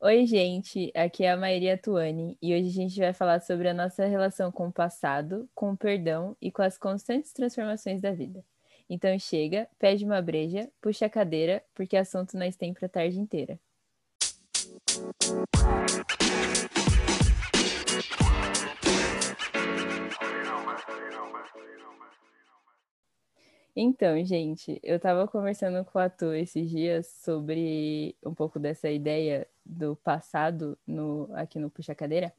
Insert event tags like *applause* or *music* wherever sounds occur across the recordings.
Oi, gente, aqui é a Maíra Tuani e hoje a gente vai falar sobre a nossa relação com o passado, com o perdão e com as constantes transformações da vida. Então chega, pede uma breja, puxa a cadeira, porque assunto nós tem a tarde inteira. Então, gente, eu estava conversando com a Tu esses dias sobre um pouco dessa ideia do passado no, aqui no Puxa Cadeira.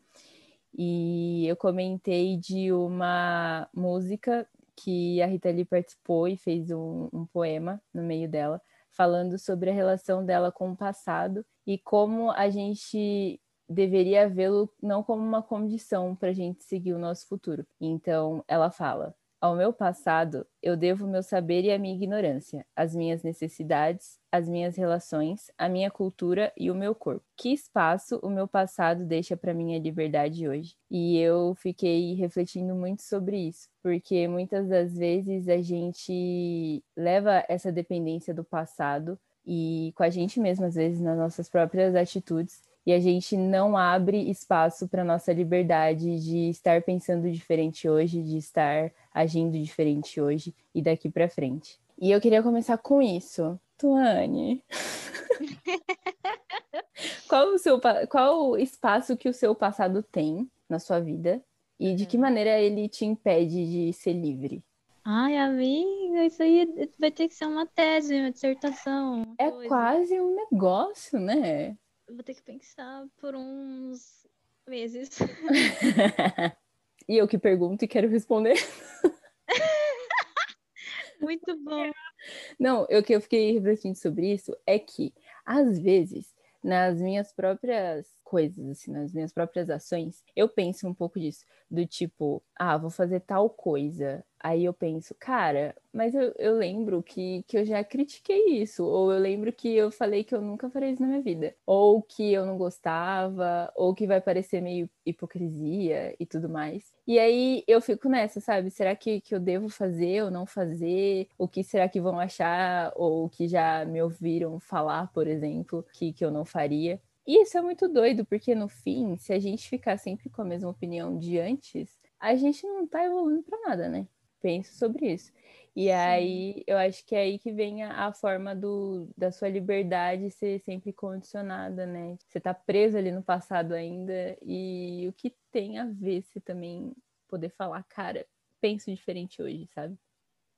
E eu comentei de uma música que a Rita Lee participou e fez um, um poema no meio dela, falando sobre a relação dela com o passado e como a gente deveria vê-lo não como uma condição para a gente seguir o nosso futuro. Então, ela fala: ao meu passado, eu devo meu saber e a minha ignorância, as minhas necessidades, as minhas relações, a minha cultura e o meu corpo. Que espaço o meu passado deixa para minha liberdade hoje? E eu fiquei refletindo muito sobre isso, porque muitas das vezes a gente leva essa dependência do passado e com a gente mesmo, às vezes, nas nossas próprias atitudes, e a gente não abre espaço para nossa liberdade de estar pensando diferente hoje, de estar agindo diferente hoje e daqui para frente. E eu queria começar com isso. Tuane, *laughs* qual o seu qual o espaço que o seu passado tem na sua vida e de que uhum. maneira ele te impede de ser livre? Ai, amiga, isso aí vai ter que ser uma tese, uma dissertação. Uma é coisa. quase um negócio, né? Vou ter que pensar por uns meses. *laughs* e eu que pergunto e quero responder. *laughs* Muito bom. Não, o que eu fiquei refletindo sobre isso é que, às vezes, nas minhas próprias coisas, assim, nas minhas próprias ações, eu penso um pouco disso, do tipo, ah, vou fazer tal coisa. Aí eu penso, cara, mas eu, eu lembro que, que eu já critiquei isso, ou eu lembro que eu falei que eu nunca farei isso na minha vida, ou que eu não gostava, ou que vai parecer meio hipocrisia e tudo mais. E aí eu fico nessa, sabe? Será que, que eu devo fazer ou não fazer? O que será que vão achar? Ou que já me ouviram falar, por exemplo, que, que eu não faria? E isso é muito doido, porque no fim, se a gente ficar sempre com a mesma opinião de antes, a gente não tá evoluindo para nada, né? Penso sobre isso. E Sim. aí, eu acho que é aí que vem a, a, forma do, da sua liberdade ser sempre condicionada, né? Você tá preso ali no passado ainda, e o que tem a ver se também poder falar, cara, penso diferente hoje, sabe?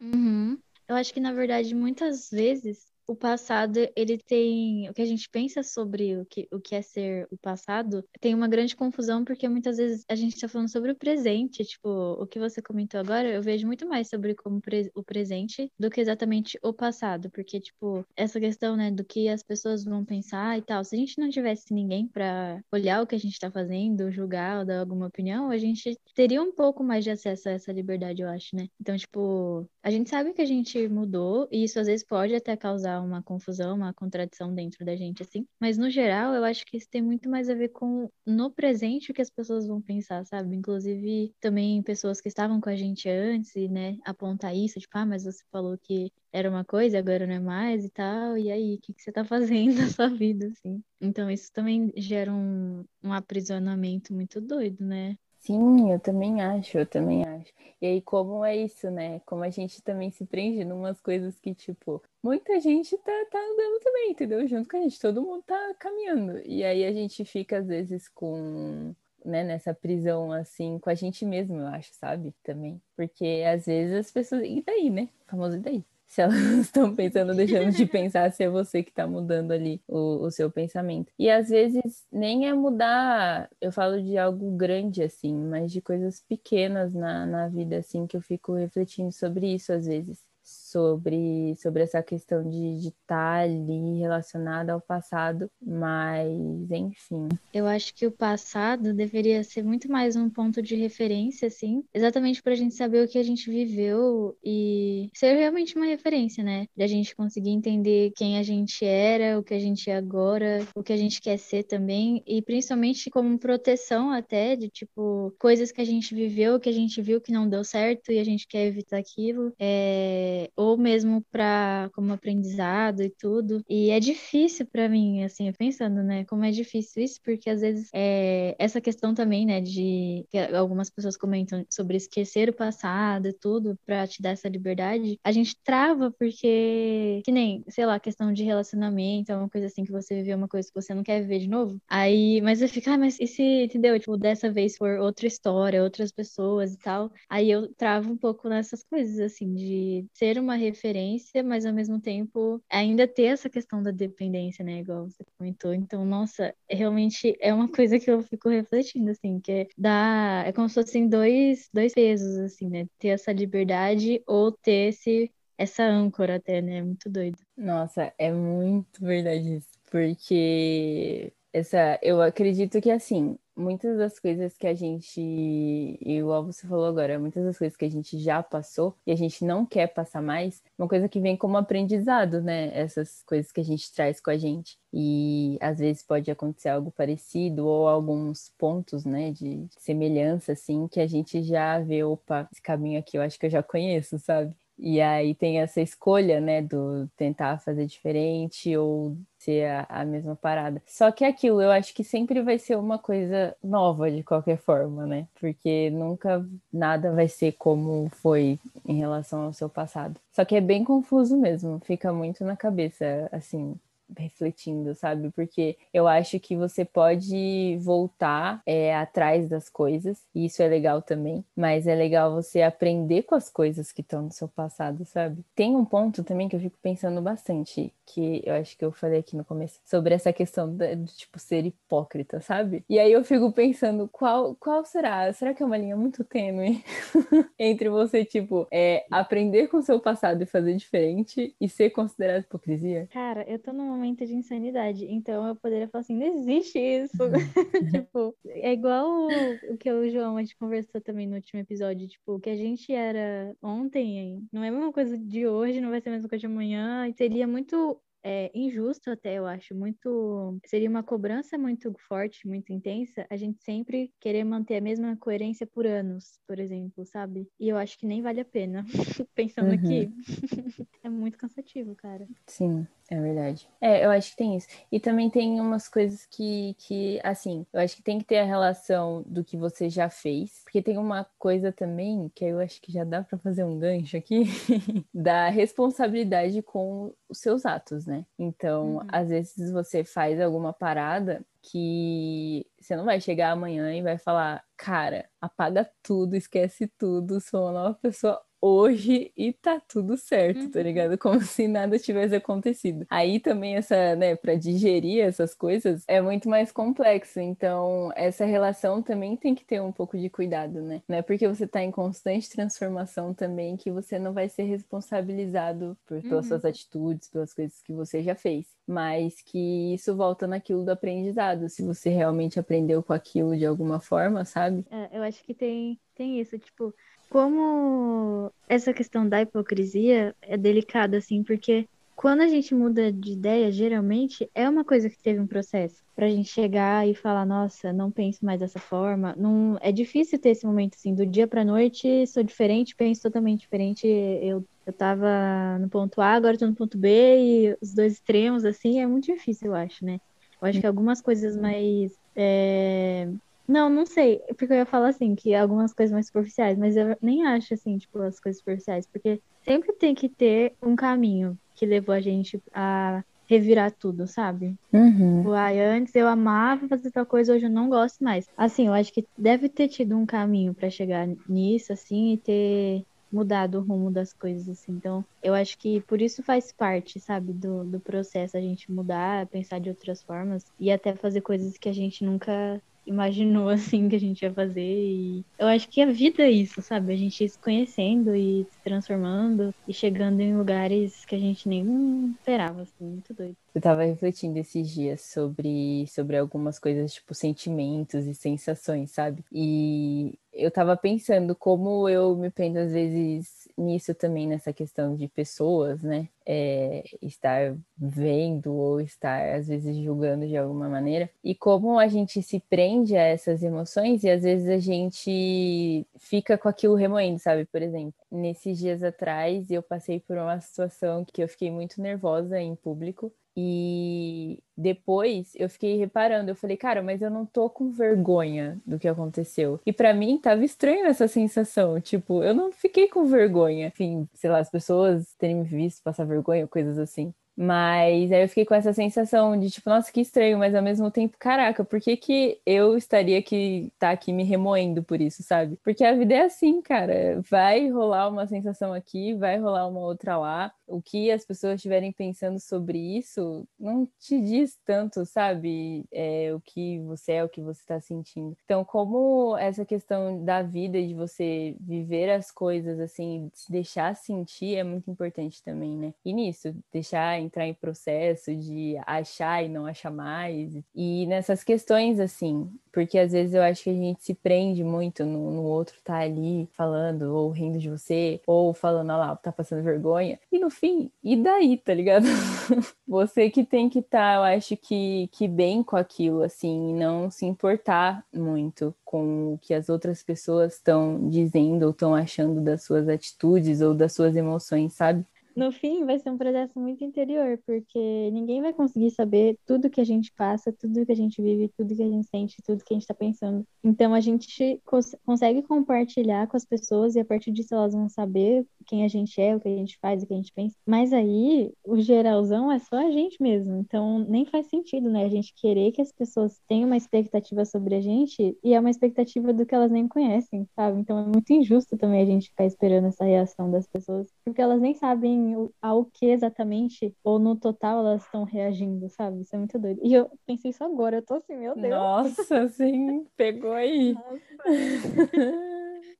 Uhum. Eu acho que, na verdade, muitas vezes o passado, ele tem. O que a gente pensa sobre o que, o que é ser o passado tem uma grande confusão, porque muitas vezes a gente está falando sobre o presente. Tipo, o que você comentou agora, eu vejo muito mais sobre como pre o presente do que exatamente o passado. Porque, tipo, essa questão, né, do que as pessoas vão pensar e tal. Se a gente não tivesse ninguém para olhar o que a gente está fazendo, julgar ou dar alguma opinião, a gente teria um pouco mais de acesso a essa liberdade, eu acho, né? Então, tipo, a gente sabe que a gente mudou, e isso às vezes pode até causar uma confusão, uma contradição dentro da gente, assim. Mas no geral, eu acho que isso tem muito mais a ver com no presente o que as pessoas vão pensar, sabe? Inclusive, também pessoas que estavam com a gente antes né, apontar isso, tipo, ah, mas você falou que era uma coisa, agora não é mais e tal, e aí, o que, que você tá *laughs* fazendo na sua vida, assim? Então, isso também gera um, um aprisionamento muito doido, né? Sim, eu também acho, eu também acho. E aí, como é isso, né? Como a gente também se prende em umas coisas que, tipo, muita gente tá, tá andando também, entendeu? Junto com a gente, todo mundo tá caminhando. E aí a gente fica, às vezes, com, né, nessa prisão, assim, com a gente mesmo, eu acho, sabe? Também. Porque às vezes as pessoas. E daí, né? O famoso e daí? Se elas *laughs* estão pensando, deixando de *laughs* pensar se é você que está mudando ali o, o, seu pensamento. E às vezes nem é mudar, eu falo de algo grande assim, mas de coisas pequenas na, na vida assim que eu fico refletindo sobre isso às vezes. Sobre, sobre essa questão de estar ali relacionada ao passado, mas enfim. Eu acho que o passado deveria ser muito mais um ponto de referência, assim, exatamente para a gente saber o que a gente viveu e ser realmente uma referência, né? De a gente conseguir entender quem a gente era, o que a gente é agora, o que a gente quer ser também, e principalmente como proteção até de tipo coisas que a gente viveu, que a gente viu que não deu certo e a gente quer evitar aquilo, é... ou mesmo para como aprendizado e tudo. E é difícil para mim, assim, pensando, né, como é difícil isso, porque às vezes é essa questão também, né, de que algumas pessoas comentam sobre esquecer o passado e tudo para te dar essa liberdade, a gente trava porque que nem, sei lá, questão de relacionamento, é uma coisa assim que você viveu uma coisa que você não quer viver de novo. Aí, mas eu fico, ah, mas e se, entendeu? Tipo, dessa vez for outra história, outras pessoas e tal. Aí eu travo um pouco nessas coisas, assim, de ser uma referência, mas ao mesmo tempo ainda ter essa questão da dependência, né? Igual você comentou. Então, nossa, realmente é uma *laughs* coisa que eu fico refletindo, assim, que é, dá, é como se fossem dois, dois pesos, assim, né? Ter essa liberdade ou ter esse essa âncora até, né? Muito doido. Nossa, é muito verdade isso. Porque essa, eu acredito que assim, muitas das coisas que a gente, igual você falou agora, muitas das coisas que a gente já passou e a gente não quer passar mais, uma coisa que vem como aprendizado, né? Essas coisas que a gente traz com a gente. E às vezes pode acontecer algo parecido ou alguns pontos, né, de semelhança, assim, que a gente já vê, opa, esse caminho aqui eu acho que eu já conheço, sabe? E aí tem essa escolha, né, do tentar fazer diferente ou ser a, a, mesma parada. Só que aquilo, eu acho que sempre vai ser uma coisa nova de qualquer forma, né? Porque nunca nada vai ser como foi em relação ao seu passado. Só que é bem confuso mesmo, fica muito na cabeça, assim, refletindo, sabe? Porque eu acho que você pode voltar é, atrás das coisas, e isso é legal também, mas é legal você aprender com as coisas que estão no seu passado, sabe? Tem um ponto também que eu fico pensando bastante, que eu acho que eu falei aqui no começo, sobre essa questão de tipo, ser hipócrita, sabe? E aí eu fico pensando, qual, qual será? Será que é uma linha muito tênue *laughs* entre você, tipo, é, aprender com o seu passado e fazer diferente e ser considerado hipocrisia? Cara, eu tô num momento de insanidade. Então eu poderia falar assim, não existe isso. Uhum. *laughs* tipo, é igual o, o, que o João a gente conversou também no último episódio. Tipo, o que a gente era ontem não é a mesma coisa de hoje, não vai ser a mesma coisa de amanhã. E seria muito é, injusto até, eu acho, muito. Seria uma cobrança muito forte, muito intensa, a gente sempre querer manter a mesma coerência por anos, por exemplo, sabe? E eu acho que nem vale a pena. *laughs* Pensando uhum. aqui, *laughs* é muito cansativo, cara. Sim. É verdade. É, eu acho que tem isso. E também tem umas coisas que, que, assim, eu acho que tem que ter a relação do que você já fez. Porque tem uma coisa também, que eu acho que já dá para fazer um gancho aqui, *laughs* da responsabilidade com os seus atos, né? Então, uhum. às vezes você faz alguma parada que você não vai chegar amanhã e vai falar, cara, apaga tudo, esquece tudo, sou uma nova pessoa hoje e tá tudo certo, tá uhum. tá ligado? *laughs* Como se nada tivesse acontecido. Aí também essa, né, para digerir essas coisas é muito mais complexo. Então, essa relação também tem que ter um pouco de cuidado, né? Não é porque você tá em constante transformação também que você não vai ser responsabilizado por, pelas uhum. suas atitudes, pelas coisas que você já fez. Mas que isso volta naquilo do aprendizado. Se você realmente aprendeu com aquilo de alguma forma, sabe? É, eu acho que tem, tem isso, tipo, como essa questão da hipocrisia é delicada, assim, porque quando a gente muda de ideia, geralmente é uma coisa que teve um processo. Pra gente chegar e falar, nossa, não penso mais dessa forma. Não, é difícil ter esse momento assim, do dia pra noite, sou diferente, penso totalmente diferente. Eu, eu tava no ponto A, agora tô no ponto B, e os dois extremos, assim, é muito difícil, eu acho, né? Eu acho que algumas coisas mais é, não, não sei. Porque eu ia falar assim, que algumas coisas mais superficiais, mas eu nem acho assim, tipo, as coisas superficiais, porque sempre tem que ter um caminho que levou a gente a revirar tudo, sabe? Uhum. Tipo, ah, antes eu amava fazer tal coisa, hoje eu não gosto mais. Assim, eu acho que deve ter tido um caminho para chegar nisso, assim, e ter mudado o rumo das coisas, assim. Então, eu acho que por isso faz parte, sabe, do, do processo a gente mudar, pensar de outras formas e até fazer coisas que a gente nunca imaginou *laughs* assim que a gente ia fazer. E eu acho que a vida é isso, sabe? A gente se conhecendo e se transformando e chegando em lugares que a gente nem esperava, assim, muito doido. Eu tava refletindo esses dias sobre, sobre algumas coisas, tipo sentimentos e sensações, sabe? E eu tava pensando como eu me prendo às vezes nisso também, nessa questão de pessoas, né? É, estar vendo ou estar às vezes julgando de alguma maneira. E como a gente se prende a essas emoções e às vezes a gente fica com aquilo remoendo, sabe? Por exemplo, nesses dias atrás eu passei por uma situação que eu fiquei muito nervosa em público e depois eu fiquei reparando, eu falei, cara, mas eu não tô com vergonha do que aconteceu. E para mim tava estranho essa sensação, tipo, eu não fiquei com vergonha. Enfim, sei lá, as pessoas terem me visto passar vergonha, coisas assim. Mas aí eu fiquei com essa sensação de tipo, nossa, que estranho, mas ao mesmo tempo, caraca, por que, que eu estaria aqui, tá aqui me remoendo por isso, sabe? Porque a vida é assim, cara. Vai rolar uma sensação aqui, vai rolar uma outra lá. O que as pessoas estiverem pensando sobre isso não te diz tanto, sabe? É, o que você é, o que você está sentindo. Então, como essa questão da vida, de você viver as coisas assim, se deixar sentir, é muito importante também, né? E nisso, deixar entrar em processo de achar e não achar mais. E nessas questões, assim, porque às vezes eu acho que a gente se prende muito no, no outro tá ali falando, ou rindo de você, ou falando, olha lá, tá passando vergonha. E no fim, e daí, tá ligado? *laughs* você que tem que estar, tá, eu acho que, que bem com aquilo, assim, e não se importar muito com o que as outras pessoas estão dizendo ou estão achando das suas atitudes ou das suas emoções, sabe? No fim vai ser um processo muito interior, porque ninguém vai conseguir saber tudo que a gente passa, tudo que a gente vive, tudo que a gente sente, tudo que a gente está pensando. Então a gente cons consegue compartilhar com as pessoas e a partir disso elas vão saber quem a gente é, o que a gente faz, o que a gente pensa. Mas aí o geralzão é só a gente mesmo. Então nem faz sentido, né? A gente querer que as pessoas tenham uma expectativa sobre a gente e é uma expectativa do que elas nem conhecem, sabe? Então é muito injusto também a gente ficar esperando essa reação das pessoas, porque elas nem sabem ao que exatamente, ou no total elas estão reagindo, sabe? Isso é muito doido. E eu pensei isso agora, eu tô assim, meu Deus. Nossa, sim, pegou aí. *laughs*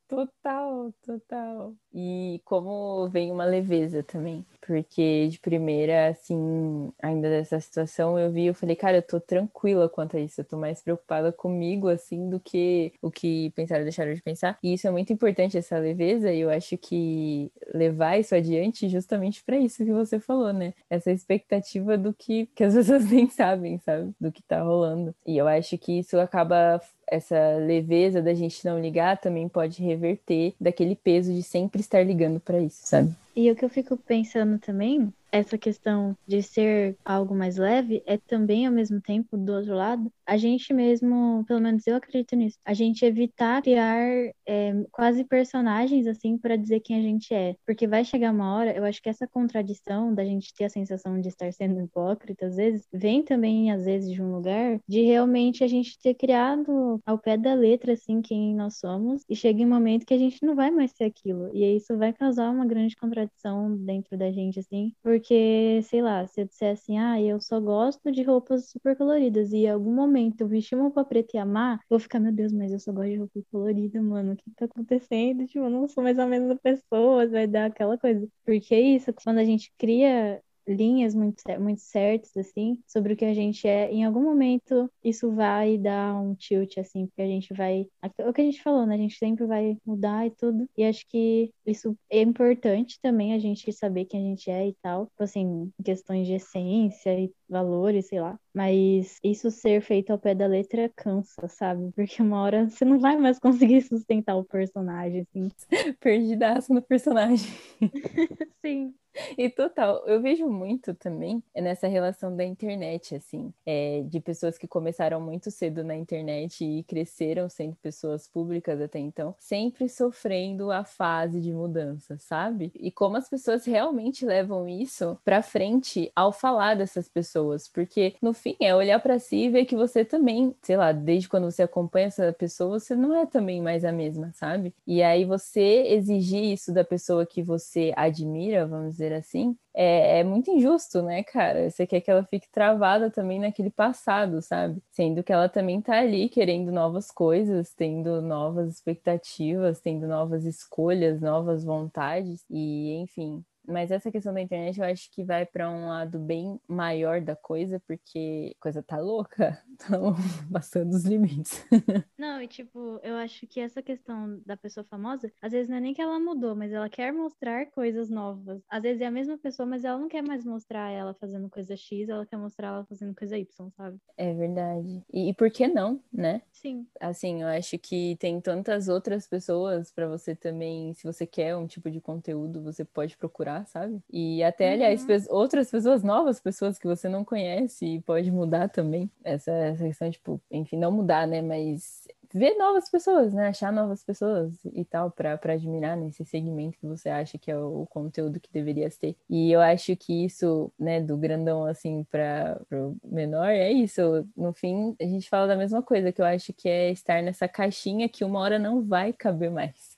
Total, total. E como vem uma leveza também. Porque de primeira, assim, ainda dessa situação, eu vi, eu falei, cara, eu tô tranquila quanto a isso. Eu tô mais preocupada comigo, assim, do que o que pensaram deixaram de pensar. E isso é muito importante, essa leveza. E eu acho que levar isso adiante justamente para isso que você falou, né? Essa expectativa do que, que as *laughs* pessoas nem sabem, sabe? Do que tá rolando. E eu acho que isso acaba essa leveza da gente não ligar também pode reverter daquele peso de sempre estar ligando para isso, sabe? E o que eu fico pensando também essa questão de ser algo mais leve é também, ao mesmo tempo, do outro lado, a gente mesmo, pelo menos eu acredito nisso, a gente evitar criar é, quase personagens assim para dizer quem a gente é. Porque vai chegar uma hora, eu acho que essa contradição da gente ter a sensação de estar sendo hipócrita, às vezes, vem também, às vezes, de um lugar de realmente a gente ter criado ao pé da letra, assim, quem nós somos, e chega um momento que a gente não vai mais ser aquilo. E isso vai causar uma grande contradição dentro da gente, assim, porque sei lá, se eu disser assim, ah, eu só gosto de roupas super coloridas e em algum momento eu vestir uma roupa preta e amar, vou ficar, meu Deus, mas eu só gosto de roupa colorida, mano, o que tá acontecendo? Tipo, eu não sou mais a mesma pessoa, vai dar aquela coisa. Porque é isso, quando a gente cria linhas muito, muito certas, assim, sobre o que a gente é, em algum momento isso vai dar um tilt, assim, porque a gente vai. O que a gente falou, né? A gente sempre vai mudar e tudo. E acho que isso é importante também a gente saber quem a gente é e tal. Tipo assim, questões de essência e valores, sei lá. Mas isso ser feito ao pé da letra cansa, sabe? Porque uma hora você não vai mais conseguir *laughs* sustentar o personagem, assim. *laughs* Perdidaço no personagem. *laughs* Sim. E total, eu vejo muito também nessa relação da internet, assim, é, de pessoas que começaram muito cedo na internet e cresceram sendo pessoas públicas até então, sempre sofrendo a fase de mudança, sabe? E como as pessoas realmente levam isso para frente ao falar dessas pessoas, porque no fim é olhar para si e ver que você também, sei lá, desde quando você acompanha essa pessoa, você não é também mais a mesma, sabe? E aí você exigir isso da pessoa que você admira, vamos dizer assim, é, é, muito injusto, né, cara? Você quer que ela fique travada também naquele passado, sabe? Sendo que ela também tá ali querendo novas coisas, tendo novas expectativas, tendo novas escolhas, novas vontades, e enfim, mas essa questão da internet eu acho que vai para um lado bem maior da coisa, porque a coisa tá louca, *laughs* estão passando os limites. *laughs* Não, e tipo, eu acho que essa questão da pessoa famosa, às vezes não é nem que ela mudou, mas ela quer mostrar coisas novas. Às vezes é a mesma pessoa, mas ela não quer mais mostrar ela fazendo coisa X, ela quer mostrar ela fazendo coisa Y, sabe? É verdade. E, e por que não, né? Sim. Assim, eu acho que tem tantas outras pessoas para você também, se você quer um tipo de conteúdo, você pode procurar sabe? E até, aliás, uhum. outras pessoas novas, pessoas que você não conhece e pode mudar também. Essa, essa questão, tipo, enfim, não mudar, né? Mas ver novas pessoas, né? Achar novas pessoas e tal, para admirar nesse segmento que você acha que é o conteúdo que deveria ter. E eu acho que isso, né, do grandão assim para o menor, é isso. No fim, a gente fala da mesma coisa, que eu acho que é estar nessa caixinha que uma hora não vai caber mais.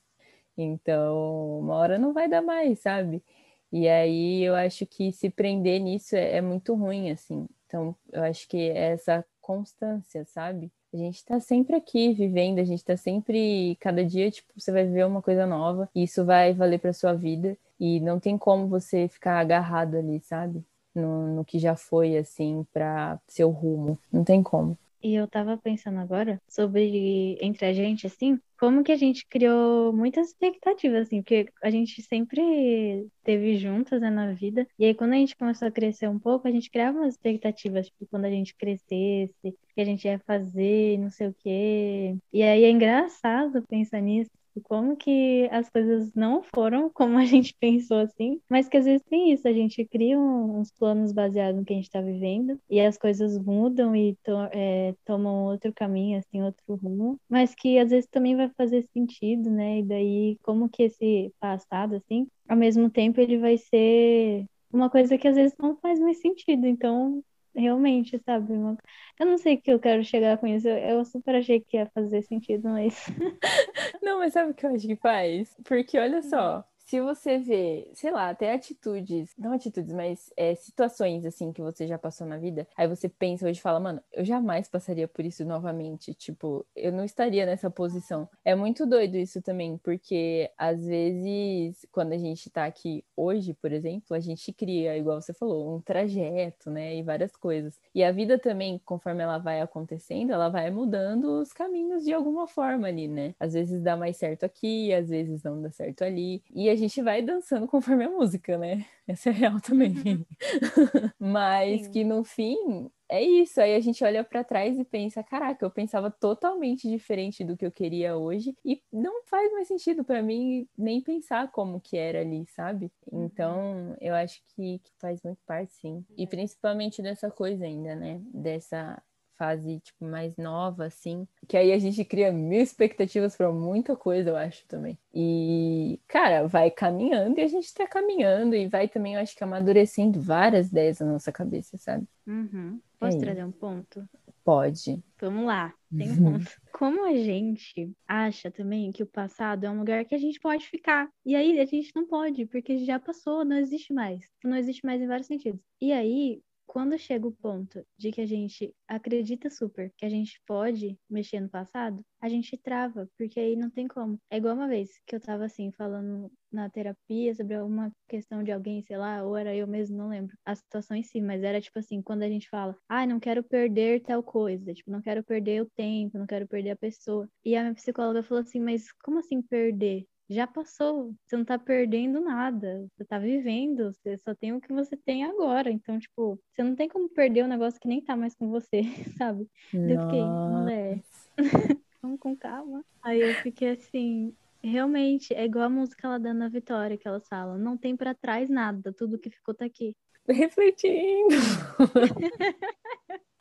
Então, uma hora não vai dar mais, sabe? E aí eu acho que se prender nisso é, é muito ruim, assim. Então, eu acho que essa constância, sabe? A gente está sempre aqui vivendo, a gente está sempre, cada dia, tipo, você vai ver uma coisa nova, e isso vai valer para sua vida, e não tem como você ficar agarrado ali, sabe? No, no que já foi, assim, para seu rumo. Não tem como. E eu tava pensando agora sobre entre a gente, assim, como que a gente criou muitas expectativas, assim, porque a gente sempre teve juntas, né, na vida. E aí, quando a gente começou a crescer um pouco, a gente criava umas expectativas, tipo, quando a gente crescesse, que a gente ia fazer, não sei o quê. E aí é engraçado pensar nisso, como que as coisas não foram *laughs* como a gente pensou assim, mas que às vezes tem isso, a gente cria uns planos baseados no que a gente está vivendo e as coisas mudam e to é, tomam outro caminho, assim, outro rumo, mas que às vezes também vai fazer sentido, né? E daí como que esse passado, assim, ao mesmo tempo ele vai ser uma coisa que às vezes não faz mais sentido, então realmente, sabe? Uma... Eu não sei o que eu quero chegar com isso. Eu super achei que ia fazer sentido, mas. *laughs* não, mas sabe o que eu acho que faz? Porque olha só, se você vê, sei lá, até atitudes, não atitudes, mas é, situações assim que você já passou na vida, aí você pensa hoje e fala, mano, eu jamais passaria por isso novamente. Tipo, eu não estaria nessa posição. É muito doido isso também, porque às vezes, quando a gente tá aqui hoje, por exemplo, a gente cria, igual você falou, um trajeto, né? E várias coisas. E a vida também, conforme ela vai acontecendo, ela vai mudando os caminhos de alguma forma ali, né? Às vezes dá mais certo aqui, às vezes não dá certo ali. E a gente vai dançando conforme a música, né? Essa é real também. Uhum. *laughs* Mas Sim. que no fim é isso. Aí a gente olha para trás e pensa: caraca, eu pensava totalmente diferente do que eu queria hoje e não faz mais sentido para mim nem pensar como que era ali, sabe? Uhum. Então eu acho que, que faz muito parte, sim. E principalmente dessa coisa ainda, né? Dessa fase, tipo, mais nova, assim. Que aí a gente cria mil expectativas para muita coisa, eu acho, também. E, cara, vai caminhando e a gente tá caminhando e vai também, eu acho que amadurecendo várias ideias na nossa cabeça, sabe? Uhum. Posso é trazer um ponto? Pode. Vamos lá, tem um ponto. *laughs* Como a gente acha também que o passado é um lugar que a gente pode ficar. E aí a gente não pode, porque já passou, não existe mais. Não existe mais em vários sentidos. E aí, quando chega o ponto de que a gente acredita super que a gente pode mexer no passado, a gente trava, porque aí não tem como. É igual uma vez que eu tava assim, falando na terapia sobre alguma questão de alguém, sei lá, ou era eu mesmo, não lembro a situação em si, mas era tipo assim, quando a gente fala, ah, não quero perder tal coisa, tipo, não quero perder o tempo, não quero perder a pessoa. E a minha psicóloga falou assim, mas como assim perder? Já passou, você não tá perdendo nada, você tá vivendo, você só tem o que você tem agora. Então, tipo, você não tem como perder um negócio que nem tá mais com você, *laughs* sabe? Nossa. Eu fiquei, mulher, *laughs* vamos com calma. Aí eu fiquei assim, realmente, é igual a música lá da Ana Vitória que ela fala, não tem para trás nada, tudo que ficou tá aqui. Refletindo. *laughs*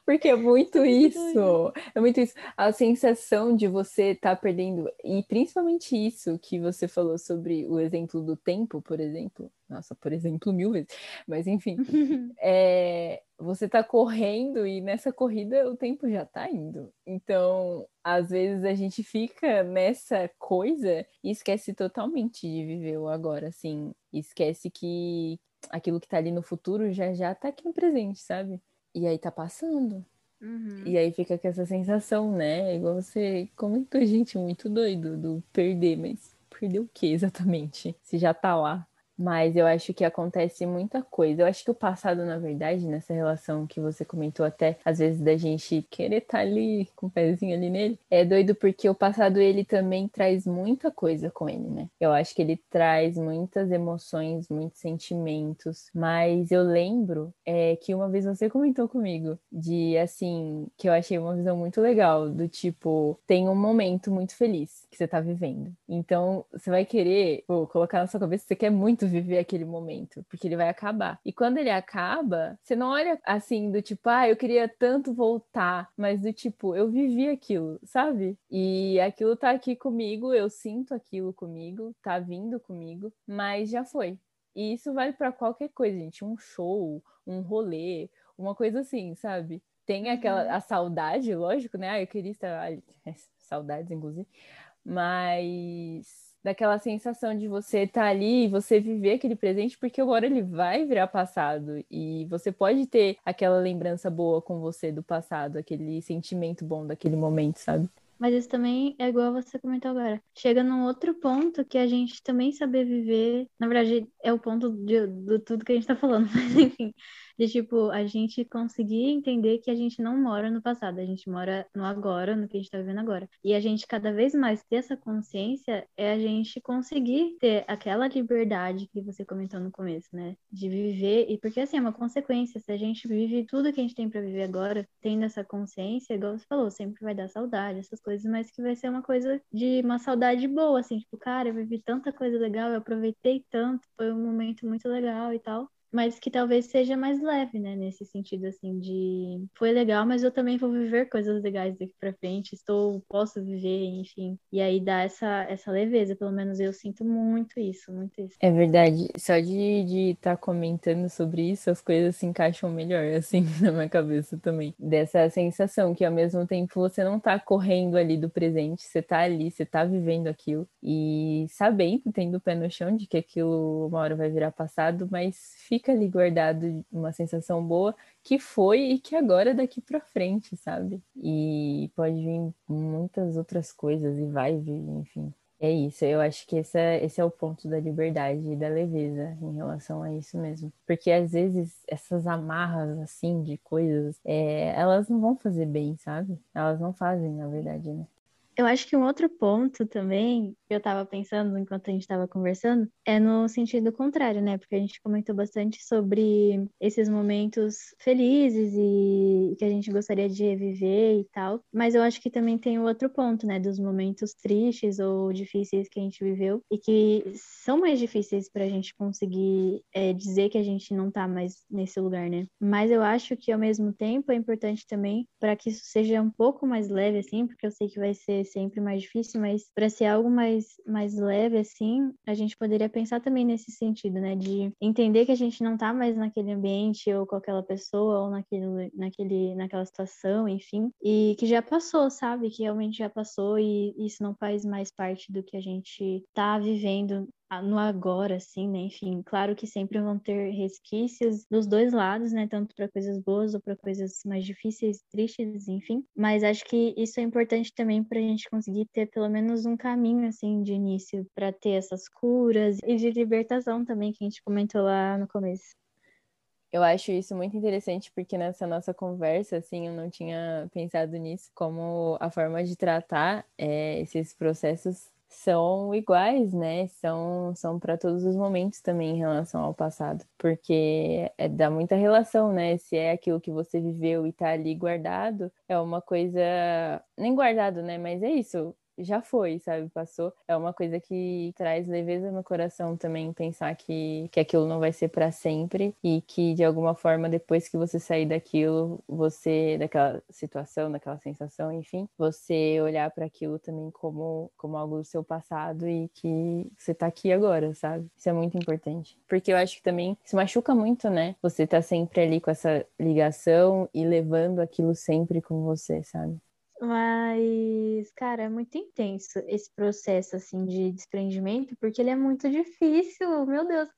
Porque é muito isso. É muito isso. A sensação de você estar tá perdendo. E principalmente isso que você falou sobre o exemplo do tempo, por exemplo. Nossa, por exemplo, mil vezes. Mas enfim. *laughs* é, você tá correndo e nessa corrida o tempo já tá indo. Então, às vezes a gente fica nessa coisa e esquece totalmente de viver o agora, assim. Esquece que aquilo que tá ali no futuro já já tá aqui no presente, sabe? E aí tá passando. Uhum. E aí fica com essa sensação, né? Igual você comentou, *laughs* gente, muito doido do perder, mas perder o que exatamente? Se já tá lá. Mas eu acho que acontece muita coisa. Eu acho que o passado, na verdade, nessa relação que você comentou até, às vezes da gente querer estar tá ali com o pezinho ali nele, é doido porque o passado ele também traz muita coisa com ele, né? Eu acho que ele traz muitas emoções, muitos sentimentos. Mas eu lembro é, que uma vez você comentou comigo de assim, que eu achei uma visão muito legal, do tipo, tem um momento muito feliz que você tá vivendo. Então, você vai querer, pô, colocar na sua cabeça, você quer muito viver aquele momento, porque ele vai acabar. E quando ele acaba, você não olha assim do tipo, ah, eu queria tanto voltar, mas do tipo, eu vivi aquilo, sabe? E aquilo tá aqui comigo, eu sinto aquilo comigo, tá vindo comigo, mas já foi. E isso vale para qualquer coisa, gente, um show, um rolê, uma coisa assim, sabe? Tem aquela uhum. a saudade, lógico, né? Ah, eu queria estar *laughs* saudades inclusive, mas daquela sensação de você estar tá ali e você viver aquele presente, porque agora ele vai virar passado e você pode ter aquela lembrança boa com você do passado, aquele sentimento bom daquele momento, sabe? Mas isso também é igual você comentou agora. Chega num outro ponto que a gente também saber viver. Na verdade, é o ponto de, de tudo que a gente tá falando, *laughs* mas enfim de tipo, a gente conseguir entender que a gente não mora no passado, a gente mora no agora, no que a gente tá vivendo agora. E a gente cada vez mais ter essa consciência é a gente conseguir ter aquela liberdade que você comentou no começo, né? De viver, e porque assim, é uma consequência, se a gente vive tudo que a gente tem para viver agora, tendo essa consciência, igual você falou, sempre vai dar saudade, essas coisas, mas que vai ser uma coisa de uma saudade boa, assim, tipo, cara, eu vivi tanta coisa legal, eu aproveitei tanto, foi um momento muito legal e tal mas que talvez seja mais leve, né? Nesse sentido, assim, de foi legal, mas eu também vou viver coisas legais daqui pra frente, estou, posso viver, enfim. E aí dá essa, essa leveza, pelo menos eu sinto muito isso, muito isso. É verdade, só de estar tá comentando sobre isso, as coisas se encaixam melhor, *laughs* assim, na minha cabeça também. Dessa sensação que ao mesmo tempo você não tá correndo ali do presente, você tá ali, você tá vivendo aquilo e sabendo, tendo o pé no chão de que aquilo uma hora vai virar passado, mas fica fica ali guardado uma sensação boa que foi e que agora é daqui para frente, sabe? E pode vir muitas outras coisas e vai vir, enfim. É isso, eu acho que esse é, esse é o ponto da liberdade e da leveza em relação a isso mesmo. Porque às vezes essas amarras, assim, de coisas, é, elas não vão fazer bem, sabe? Elas não fazem, na verdade, né? Eu acho que um outro ponto também, que eu estava pensando enquanto a gente estava conversando, é no sentido contrário, né? Porque a gente comentou bastante sobre esses momentos felizes e que a gente gostaria de reviver e tal. Mas eu acho que também tem o outro ponto, né? Dos momentos tristes ou difíceis que a gente viveu e que são mais difíceis para a gente conseguir é, dizer que a gente não tá mais nesse lugar, né? Mas eu acho que ao mesmo tempo é importante também para que isso seja um pouco mais leve, assim, porque eu sei que vai ser sempre mais difícil, mas para ser algo mais, mais leve, assim, a gente poderia pensar também nesse sentido, né? De entender que a gente não tá mais naquele ambiente ou com aquela pessoa ou naquele, naquele, naquela situação, enfim, e que já passou, sabe? Que realmente já passou e isso não faz mais parte do que a gente tá vivendo no agora, assim, né? Enfim, claro que sempre vão ter resquícios dos dois lados, né? Tanto para coisas boas ou para coisas mais difíceis, tristes, enfim. Mas acho que isso é importante também para a gente conseguir ter pelo menos um caminho, assim, de início para ter essas curas e de libertação também que a gente comentou lá no começo. Eu acho isso muito interessante porque nessa nossa conversa, assim, eu não tinha pensado nisso como a forma de tratar é, esses processos são iguais, né? São, são para todos os momentos também em relação ao passado, porque é, dá muita relação, né? Se é aquilo que você viveu e tá ali guardado, é uma coisa nem guardado, né? Mas é isso. Já foi, sabe? Passou. É uma coisa que traz leveza no coração também pensar que, que aquilo não vai ser para sempre e que de alguma forma depois que você sair daquilo, você daquela situação, daquela sensação, enfim, você olhar para aquilo também como como algo do seu passado e que você tá aqui agora, sabe? Isso é muito importante. Porque eu acho que também se machuca muito, né? Você tá sempre ali com essa ligação e levando aquilo sempre com você, sabe? Mas, cara, é muito intenso esse processo, assim, de desprendimento, porque ele é muito difícil, meu Deus.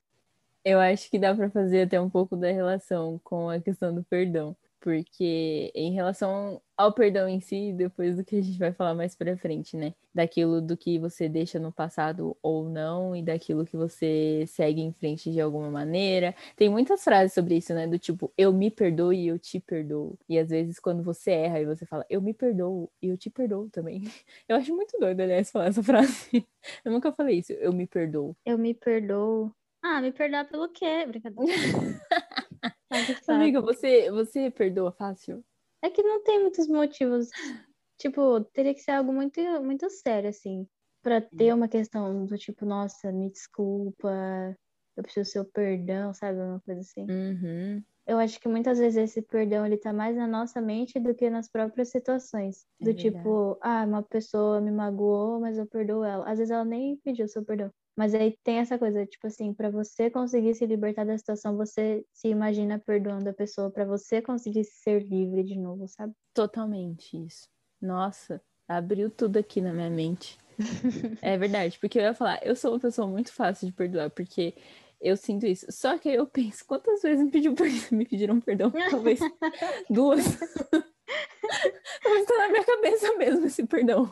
Eu acho que dá para fazer até um pouco da relação com a questão do perdão porque em relação ao perdão em si, depois do que a gente vai falar mais pra frente, né? Daquilo do que você deixa no passado ou não, e daquilo que você segue em frente de alguma maneira. Tem muitas frases sobre isso, né? Do tipo, eu me perdoo e eu te perdoo. E às vezes, quando você erra e você fala, eu me perdoo e eu te perdoo também. *laughs* Eu acho muito doido, aliás, falar essa frase. *laughs* Eu nunca falei isso, eu me perdoo. Eu me perdoo. Ah, me perdoar pelo quê? Brincadeira. *laughs* Amiga, você, você perdoa fácil? É que não tem muitos motivos. Tipo, teria que ser algo muito, muito sério, assim, pra ter uma questão do tipo, nossa, me desculpa, eu preciso do seu perdão, sabe? Uma coisa assim. Uhum. Eu acho que muitas vezes esse perdão ele tá mais na nossa mente do que nas próprias situações. É do verdade. tipo, ah, uma pessoa me magoou, mas eu perdoo ela. Às vezes ela nem pediu seu perdão. Mas aí tem essa coisa, tipo assim, para você conseguir se libertar da situação, você se imagina perdoando a pessoa para você conseguir ser livre de novo, sabe? Totalmente isso. Nossa, abriu tudo aqui na minha mente. *laughs* é verdade, porque eu ia falar, eu sou uma pessoa muito fácil de perdoar, porque eu sinto isso. Só que aí eu penso, quantas vezes me, pediu, *laughs* me pediram perdão? Talvez *laughs* duas. Talvez tá na minha cabeça mesmo esse perdão.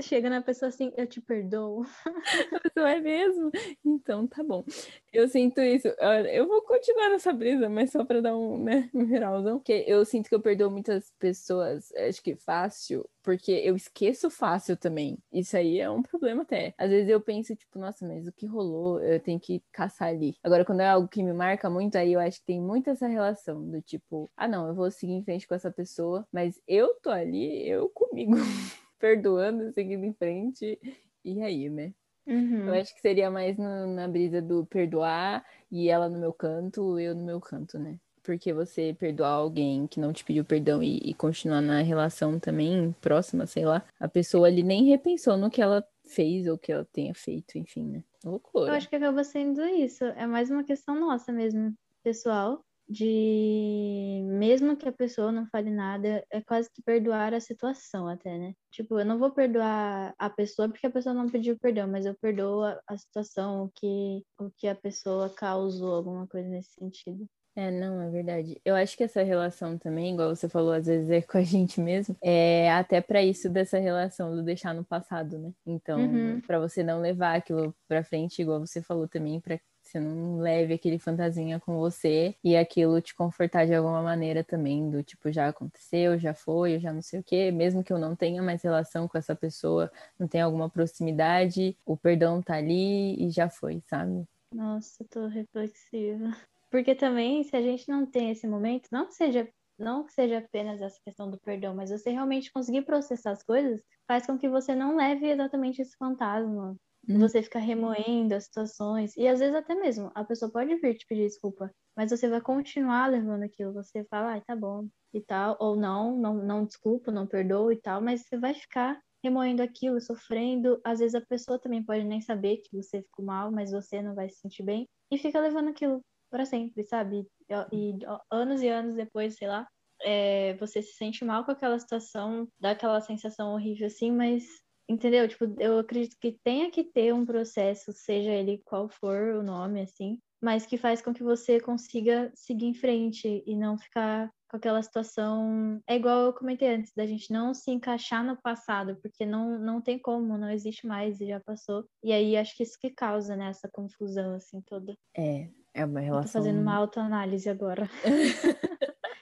Chega na pessoa assim, eu te perdoo. *laughs* Pessoa é mesmo? Então tá bom. Eu sinto isso. Eu vou continuar nessa brisa, mas só pra dar um, né, geralzão. Porque eu sinto que eu perdoo muitas pessoas, acho que fácil, porque eu esqueço fácil também. Isso aí é um problema até. Às vezes eu penso, tipo, nossa, mas o que rolou? Eu tenho que caçar ali. Agora, quando é algo que me marca muito, aí eu acho que tem muito essa relação do tipo, ah, não, eu vou seguir em frente com essa pessoa, mas eu tô ali, eu comigo. *laughs* perdoando, seguindo em frente. E aí, né? Uhum. Eu acho que seria mais no, na brisa do perdoar e ela no meu canto, eu no meu canto, né? Porque você perdoar alguém que não te pediu perdão e, e continuar na relação também próxima, sei lá, a pessoa ali nem repensou no que ela fez ou que ela tenha feito, enfim, né? Loucura. Eu acho que acaba sendo isso. É mais uma questão nossa mesmo, pessoal de mesmo que a pessoa não fale nada, é quase que perdoar a situação até, né? Tipo, eu não vou perdoar a pessoa porque a pessoa não pediu perdão, mas eu perdoo a, a situação, o que, o que a pessoa causou, alguma coisa nesse sentido. É, não, é verdade. Eu acho que essa relação também, igual você falou, às vezes é com a *laughs* gente mesmo, é até para isso dessa relação do deixar no passado, né? Então, uhum. para você não levar aquilo para frente, igual você falou também, para você não leve aquele fantasinha com você e aquilo te confortar de alguma maneira também, do tipo, já aconteceu, já foi, eu já não sei o quê, mesmo que eu não tenha mais relação com essa pessoa, não tenha alguma proximidade, o perdão tá ali e já foi, sabe? Nossa, tô reflexiva. Porque também, se a gente não tem esse momento, não que seja não que seja apenas essa questão do perdão, mas você realmente conseguir processar as coisas, faz com que você não leve exatamente esse fantasma Uhum. Você fica remoendo as situações. E às vezes até mesmo a pessoa pode vir te pedir desculpa, mas você vai continuar levando aquilo. Você fala, ah, tá bom e tal, ou não, não, não desculpa, não perdoa e tal, mas você vai ficar remoendo aquilo, sofrendo. Às vezes a pessoa também pode nem saber que você ficou mal, mas você não vai se sentir bem e fica levando aquilo para sempre, sabe? E, e, anos e anos depois, sei lá, é, você se sente mal com aquela situação, dá aquela sensação horrível assim, mas Entendeu? Tipo, eu acredito que tenha que ter um processo, seja ele qual for o nome, assim, mas que faz com que você consiga seguir em frente e não ficar com aquela situação. É igual eu comentei antes, da gente não se encaixar no passado, porque não, não tem como, não existe mais e já passou. E aí acho que isso que causa, né, essa confusão, assim, toda. É, é uma relação. tô fazendo uma autoanálise agora. *laughs*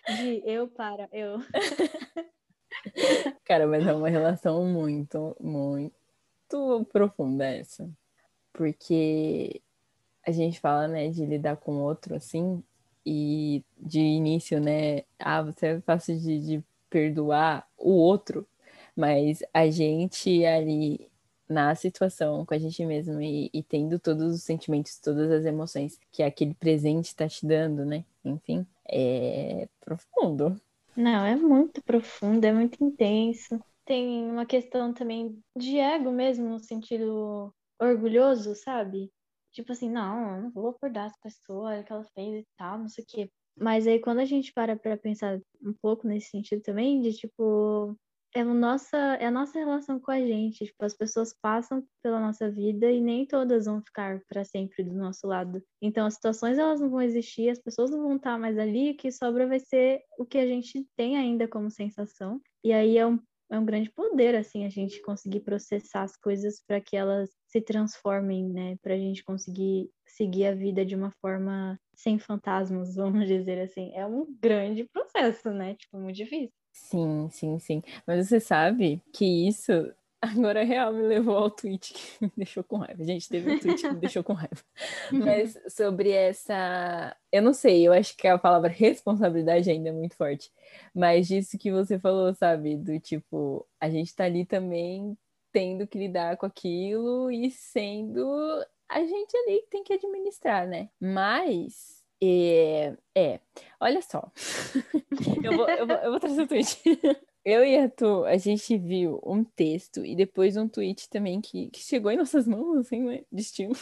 *laughs* De eu para eu. *laughs* Cara, mas é uma relação muito, muito profunda essa. Porque a gente fala, né, de lidar com outro assim, e de início, né, ah, você é fácil de, de perdoar o outro, Mas a gente ali na situação com a gente mesmo e, e, tendo todos os sentimentos, todas as emoções que aquele presente está te dando, né? Enfim, é profundo. Não, é muito profundo, é muito intenso. Tem uma questão também de ego mesmo, no sentido orgulhoso, sabe? Tipo assim, não, eu não vou acordar essa pessoa, olha o que ela fez e tal, não sei o quê. Mas aí quando a gente para pra pensar um pouco nesse sentido também, de tipo, é, o nossa, é a nossa relação com a gente. Tipo, as pessoas passam pela nossa vida e nem todas vão ficar para sempre do nosso lado. Então, as situações elas não vão existir, as pessoas não vão estar mais ali, o que sobra vai ser o que a gente tem ainda como sensação. E aí é um é um grande poder, assim, a gente conseguir processar as coisas para que elas se transformem, né? Para a gente conseguir seguir a vida de uma forma sem fantasmas, *laughs* vamos dizer assim. É um grande processo, né? Tipo, muito difícil. Sim, sim, sim. Mas você sabe que isso *laughs* Agora, real, me levou ao tweet que me deixou com raiva. Gente, teve um tweet que me deixou com raiva. *laughs* Mas sobre essa. Eu não sei, eu acho que a palavra responsabilidade ainda é muito forte. Mas disso que você falou, sabe? Do tipo, a gente tá ali também tendo que lidar com aquilo e sendo a gente ali que tem que administrar, né? Mas. É, é olha só. *laughs* eu, vou, eu, vou, eu vou trazer o tweet. *laughs* Eu e a Tu, a gente viu um texto e depois um tweet também que, que chegou em nossas mãos, assim, né? Destino.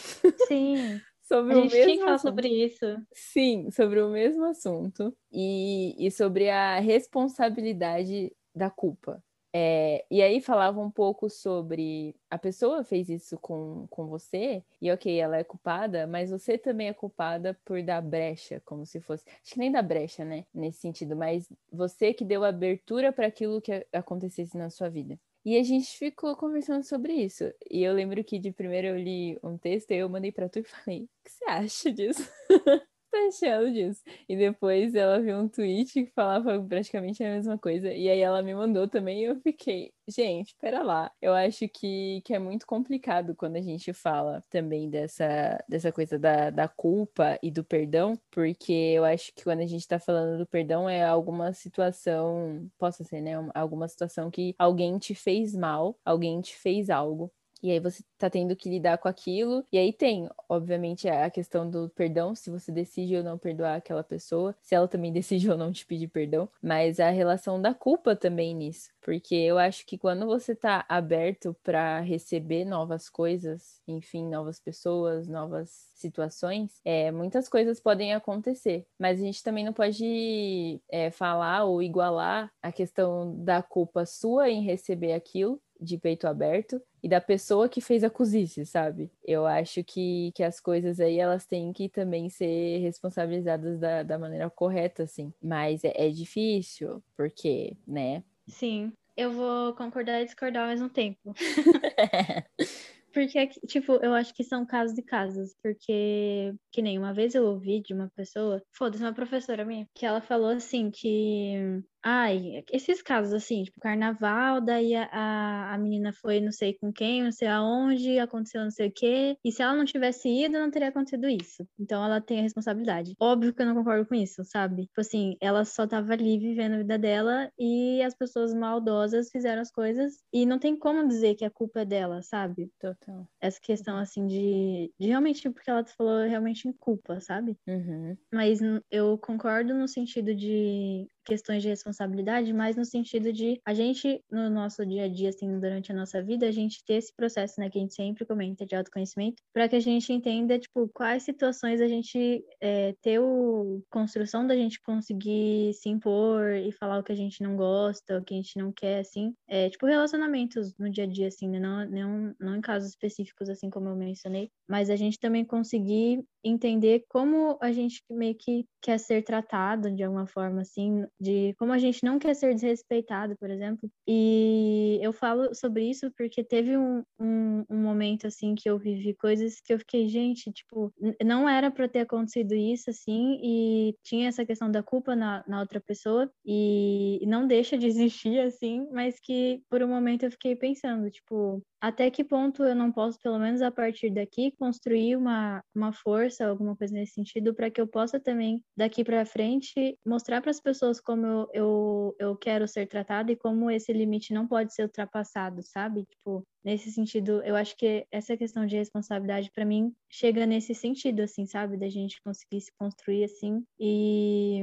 Sim. *laughs* sobre a gente o mesmo tinha que falar assunto. sobre isso. Sim, sobre o mesmo assunto e, e sobre a responsabilidade da culpa. É, e aí falava um pouco sobre a pessoa fez isso com, com você, e ok, ela é culpada, mas você também é culpada por dar brecha, como se fosse. Acho que nem dar brecha, né? Nesse sentido, mas você que deu abertura para aquilo que acontecesse na sua vida. E a gente ficou conversando sobre isso. E eu lembro que de primeiro eu li um texto e eu mandei para tu e falei: o que você acha disso? *laughs* tá achando disso? E depois ela viu um tweet que falava praticamente a mesma coisa. E aí ela me mandou também e eu fiquei, gente, pera lá. Eu acho que, que é muito complicado quando a gente fala também dessa, dessa coisa da, da culpa e do perdão, porque eu acho que quando a gente tá falando do perdão é alguma situação, possa ser, né? Alguma situação que alguém te fez mal, alguém te fez algo. E aí você tá tendo que lidar com aquilo. E aí tem, obviamente, a questão do perdão, se você decide ou não perdoar aquela pessoa, se ela também *laughs* decide ou não te pedir perdão, mas a relação da culpa também nisso. Porque eu acho que quando você tá aberto para receber novas coisas, enfim, novas pessoas, novas situações, é, muitas coisas podem acontecer. Mas a gente também não pode é, falar ou igualar a questão da culpa sua em receber aquilo de peito aberto e da pessoa que fez a cozice, sabe? Eu acho que, que as coisas aí elas têm que também ser responsabilizadas da, da maneira correta, assim. Mas é, é difícil, porque, né? Sim, eu vou concordar e discordar ao mesmo tempo. *laughs* Porque, tipo, eu acho que são casos e casos. Porque, que nem uma vez eu ouvi de uma pessoa, foda-se, uma professora minha, que ela falou assim que Ai, esses casos assim, tipo, carnaval, daí a, a menina foi não sei com quem, não sei aonde, aconteceu não sei o quê, e se ela não tivesse ido, não teria acontecido isso. Então ela tem a responsabilidade. Óbvio que eu não concordo com isso, sabe? Tipo assim, ela só tava ali vivendo a vida dela e as pessoas maldosas fizeram as coisas e não tem como dizer que a culpa é dela, sabe? Total. Essa questão assim de, de realmente, porque ela falou realmente em culpa, sabe? Uhum. Mas eu concordo no sentido de questões de responsabilidade, mas no sentido de a gente, no nosso dia a dia, assim, durante a nossa vida, a gente ter esse processo, né, que a gente sempre comenta de autoconhecimento, para que a gente entenda, tipo, quais situações a gente é, ter o construção da gente conseguir se impor e falar o que a gente não gosta, o que a gente não quer, assim, é, tipo, relacionamentos no dia a dia, assim, né, não, não, não em casos específicos, assim como eu mencionei, mas a gente também conseguir entender como a gente meio que quer ser tratado de alguma forma, assim, de como a gente não quer ser desrespeitado, por exemplo. E eu falo sobre isso porque teve um, um, um momento, assim, que eu vivi coisas que eu fiquei, gente, tipo, não era para ter acontecido isso, assim, e tinha essa questão da culpa na, na outra pessoa, e não deixa de existir, assim, mas que por um momento eu fiquei pensando, tipo, até que ponto eu não posso, pelo menos a partir daqui, construir uma, uma força, alguma coisa nesse sentido, para que eu possa também, daqui para frente, mostrar para as pessoas como eu, eu, eu quero ser tratada e como esse limite não pode ser ultrapassado, sabe? Tipo, nesse sentido, eu acho que essa questão de responsabilidade para mim chega nesse sentido, assim, sabe, da gente conseguir se construir assim. E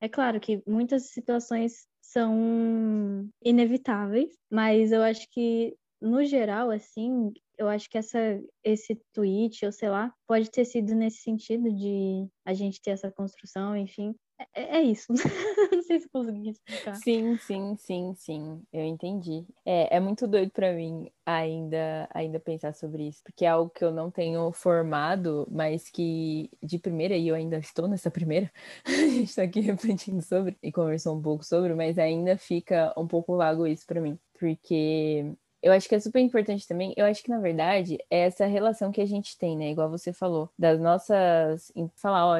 é claro que muitas situações são inevitáveis, mas eu acho que no geral, assim, eu acho que essa, esse tweet, ou sei lá, pode ter sido nesse sentido de a gente ter essa construção, enfim. É, é isso. *laughs* Não sei se consegui explicar. Sim, sim, sim, sim. Eu entendi. É, é muito doido para mim ainda, ainda pensar sobre isso, porque é algo que eu não tenho formado, mas que de primeira, e eu ainda estou nessa primeira, *laughs* a gente está aqui refletindo sobre e conversou um pouco sobre, mas ainda fica um pouco vago isso para mim, porque eu acho que é super importante também. Eu acho que, na verdade, é essa relação que a gente tem, né? Igual você falou, das nossas. Falar, ó,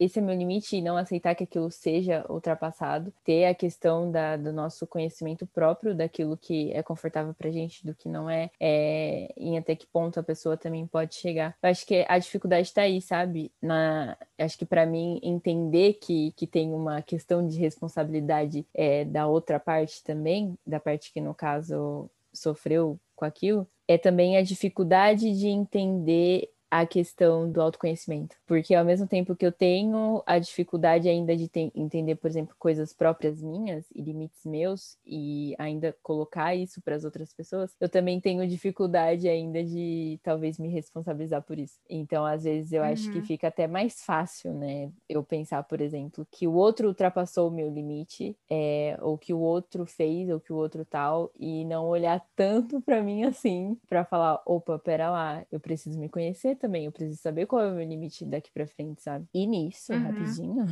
esse é meu limite e não aceitar que aquilo seja ultrapassado. Ter a questão da, do nosso conhecimento próprio daquilo que é confortável pra gente, do que não é, é em até que ponto a pessoa também pode chegar. Eu acho que a dificuldade tá aí, sabe? Na, acho que para mim entender que, que tem uma questão de responsabilidade é, da outra parte também, da parte que no caso sofreu com aquilo, é também a dificuldade de entender a questão do autoconhecimento. Porque ao mesmo tempo que eu tenho a dificuldade ainda de entender, por exemplo, coisas próprias minhas e limites meus e ainda colocar isso para as outras pessoas, eu também tenho dificuldade ainda de talvez me responsabilizar por isso. Então, às vezes eu uhum. acho que uhum. fica até mais fácil, né, eu pensar, por exemplo, que o outro ultrapassou o meu limite, é, ou que o outro fez, ou que o outro tal, e não olhar tanto para mim assim, para falar, opa, pera lá, eu preciso me conhecer também, eu preciso saber qual é o meu limite daqui para frente, sabe? E nisso, uhum. rapidinho,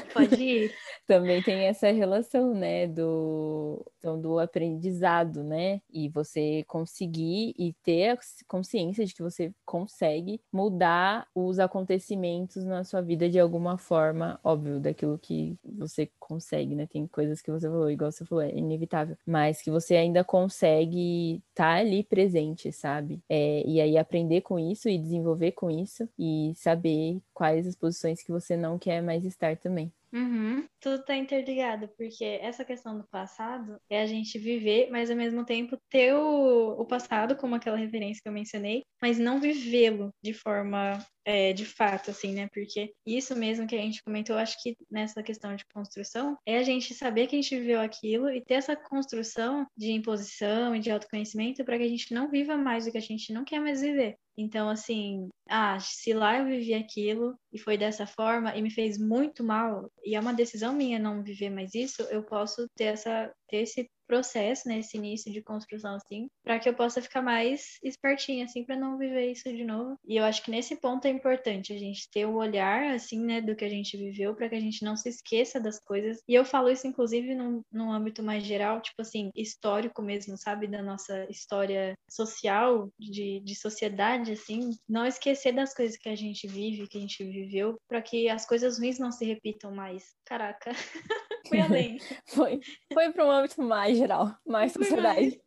*laughs* Pode ir. *laughs* também tem essa relação, né, do, então, do aprendizado, né? E você conseguir e ter a consciência de que você consegue mudar os acontecimentos na sua vida de alguma forma, óbvio, daquilo que você consegue, né? Tem coisas que você falou, igual você falou, é inevitável, mas que você ainda consegue estar tá ali presente, sabe? É, e aí aprender com isso isso e desenvolver com isso e saber quais as posições que você não quer mais estar também. Uhum. Tudo tá interligado, porque essa questão do passado é a gente viver, mas ao mesmo tempo ter o, o passado como aquela referência que eu mencionei, mas não vivê-lo de forma é, de fato, assim, né? Porque isso mesmo que a gente comentou, acho que nessa questão de construção, é a gente saber que a gente viveu aquilo e ter essa construção de imposição e de autoconhecimento para que a gente não viva mais o que a gente não quer mais viver. Então, assim, ah, se lá eu vivi aquilo e foi dessa forma e me fez muito mal, e é uma decisão minha não viver mais isso, eu posso ter essa ter esse processo, né, esse início de construção assim, para que eu possa ficar mais espertinha assim para não viver isso de novo. E eu acho que nesse ponto é importante a gente ter o um olhar assim, né, do que a gente viveu para que a gente não se esqueça das coisas. E eu falo isso inclusive num, num âmbito mais geral, tipo assim, histórico mesmo, sabe, da nossa história social, de, de sociedade assim, não esquecer das coisas que a gente vive, que a gente viveu, para que as coisas ruins não se repitam mais. Caraca. *laughs* Fui além. *laughs* foi foi para um âmbito mais geral, mais sociedade.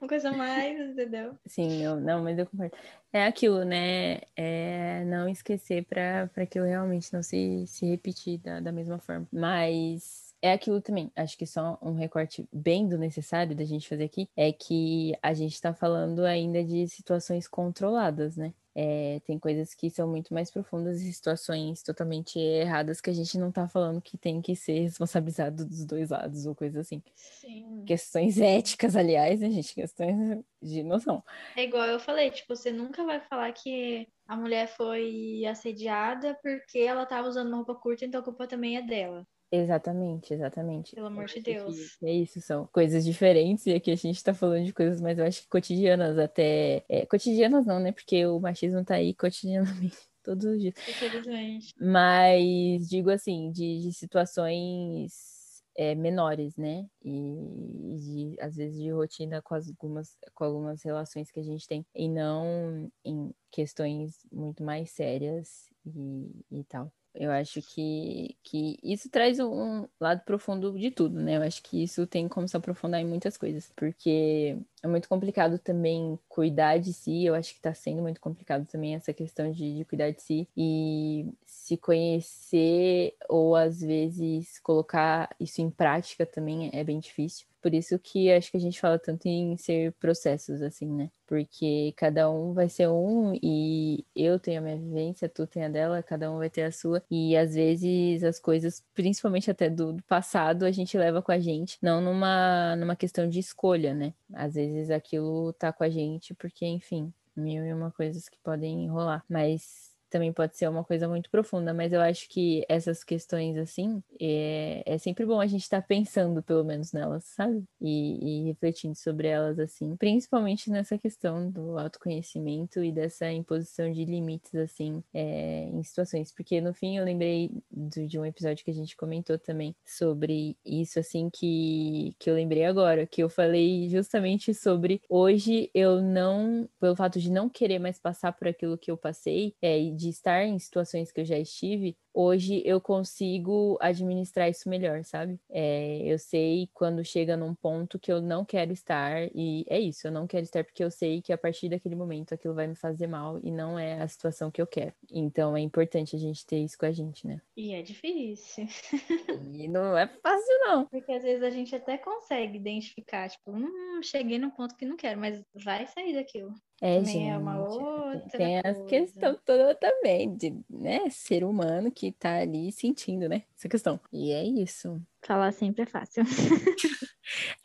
Uma coisa mais, entendeu? Sim, eu, não, mas eu concordo. É aquilo, né? É não esquecer para aquilo realmente não se, se repetir da, da mesma forma. Mas é aquilo também. Acho que só um recorte bem do necessário da gente fazer aqui é que a gente está falando ainda de situações controladas, né? É, tem coisas que são muito mais profundas e situações totalmente erradas que a gente não tá falando que tem que ser responsabilizado dos dois lados ou coisa assim. Sim. Questões éticas, aliás, né, gente? Questões de noção. É igual eu falei, tipo, você nunca vai falar que a mulher foi assediada porque ela tava usando uma roupa curta, então a culpa também é dela. Exatamente, exatamente. Pelo amor de Deus. É isso, são coisas diferentes e aqui a gente tá falando de coisas, mas eu acho que cotidianas até. É, cotidianas não, né? Porque o machismo tá aí cotidianamente. *laughs* Todos os dias. Infelizmente. Mas digo assim, de, de situações é, menores, né? E de, às vezes de rotina com algumas, com algumas relações que a gente tem, e não em questões muito mais sérias e, e tal. Eu acho que, que isso traz um lado profundo de tudo, né? Eu acho que isso tem como se aprofundar em muitas coisas. Porque é muito complicado também cuidar de si. Eu acho que está sendo muito complicado também essa questão de, de, cuidar de si e se conhecer ou às vezes colocar isso em prática também é bem difícil. Por isso que acho que a gente fala tanto em ser processos, assim, né? Porque cada um vai ser um e eu tenho a minha vivência, tu tem a dela, cada um vai ter a sua. E às vezes as coisas, principalmente até do, do passado, a gente leva com a gente, não numa, numa questão de escolha, né? Às vezes aquilo tá com a gente porque, enfim, mil e uma coisas que podem enrolar. Mas também pode ser uma coisa muito profunda, mas eu acho que essas questões, assim, é, é sempre bom a gente estar tá pensando, pelo menos, nelas, sabe? E, e, refletindo sobre elas, assim, principalmente nessa questão do autoconhecimento e dessa imposição de limites, assim, é, em situações. Porque, no fim, eu lembrei de, de um episódio que a gente comentou também sobre isso, assim, que, que eu lembrei agora, que eu falei justamente sobre hoje eu não, pelo fato de não querer mais passar por aquilo que eu passei, é, de estar em situações que eu já estive, hoje eu consigo administrar isso melhor, sabe? É, eu sei quando chega num ponto que eu não quero estar, e é isso, eu não quero estar porque eu sei que a partir daquele momento aquilo vai me fazer mal e não é a situação que eu quero. Então é importante a gente ter isso com a gente, né? E é difícil. *laughs* e não é fácil, não. Porque às vezes a gente até consegue identificar, tipo, hum, cheguei num ponto que não quero, mas vai sair daquilo. É, também gente, é uma outra tem a questão toda também de, né, ser humano que tá ali sentindo, né, essa questão. E é isso. Falar sempre é fácil. *laughs*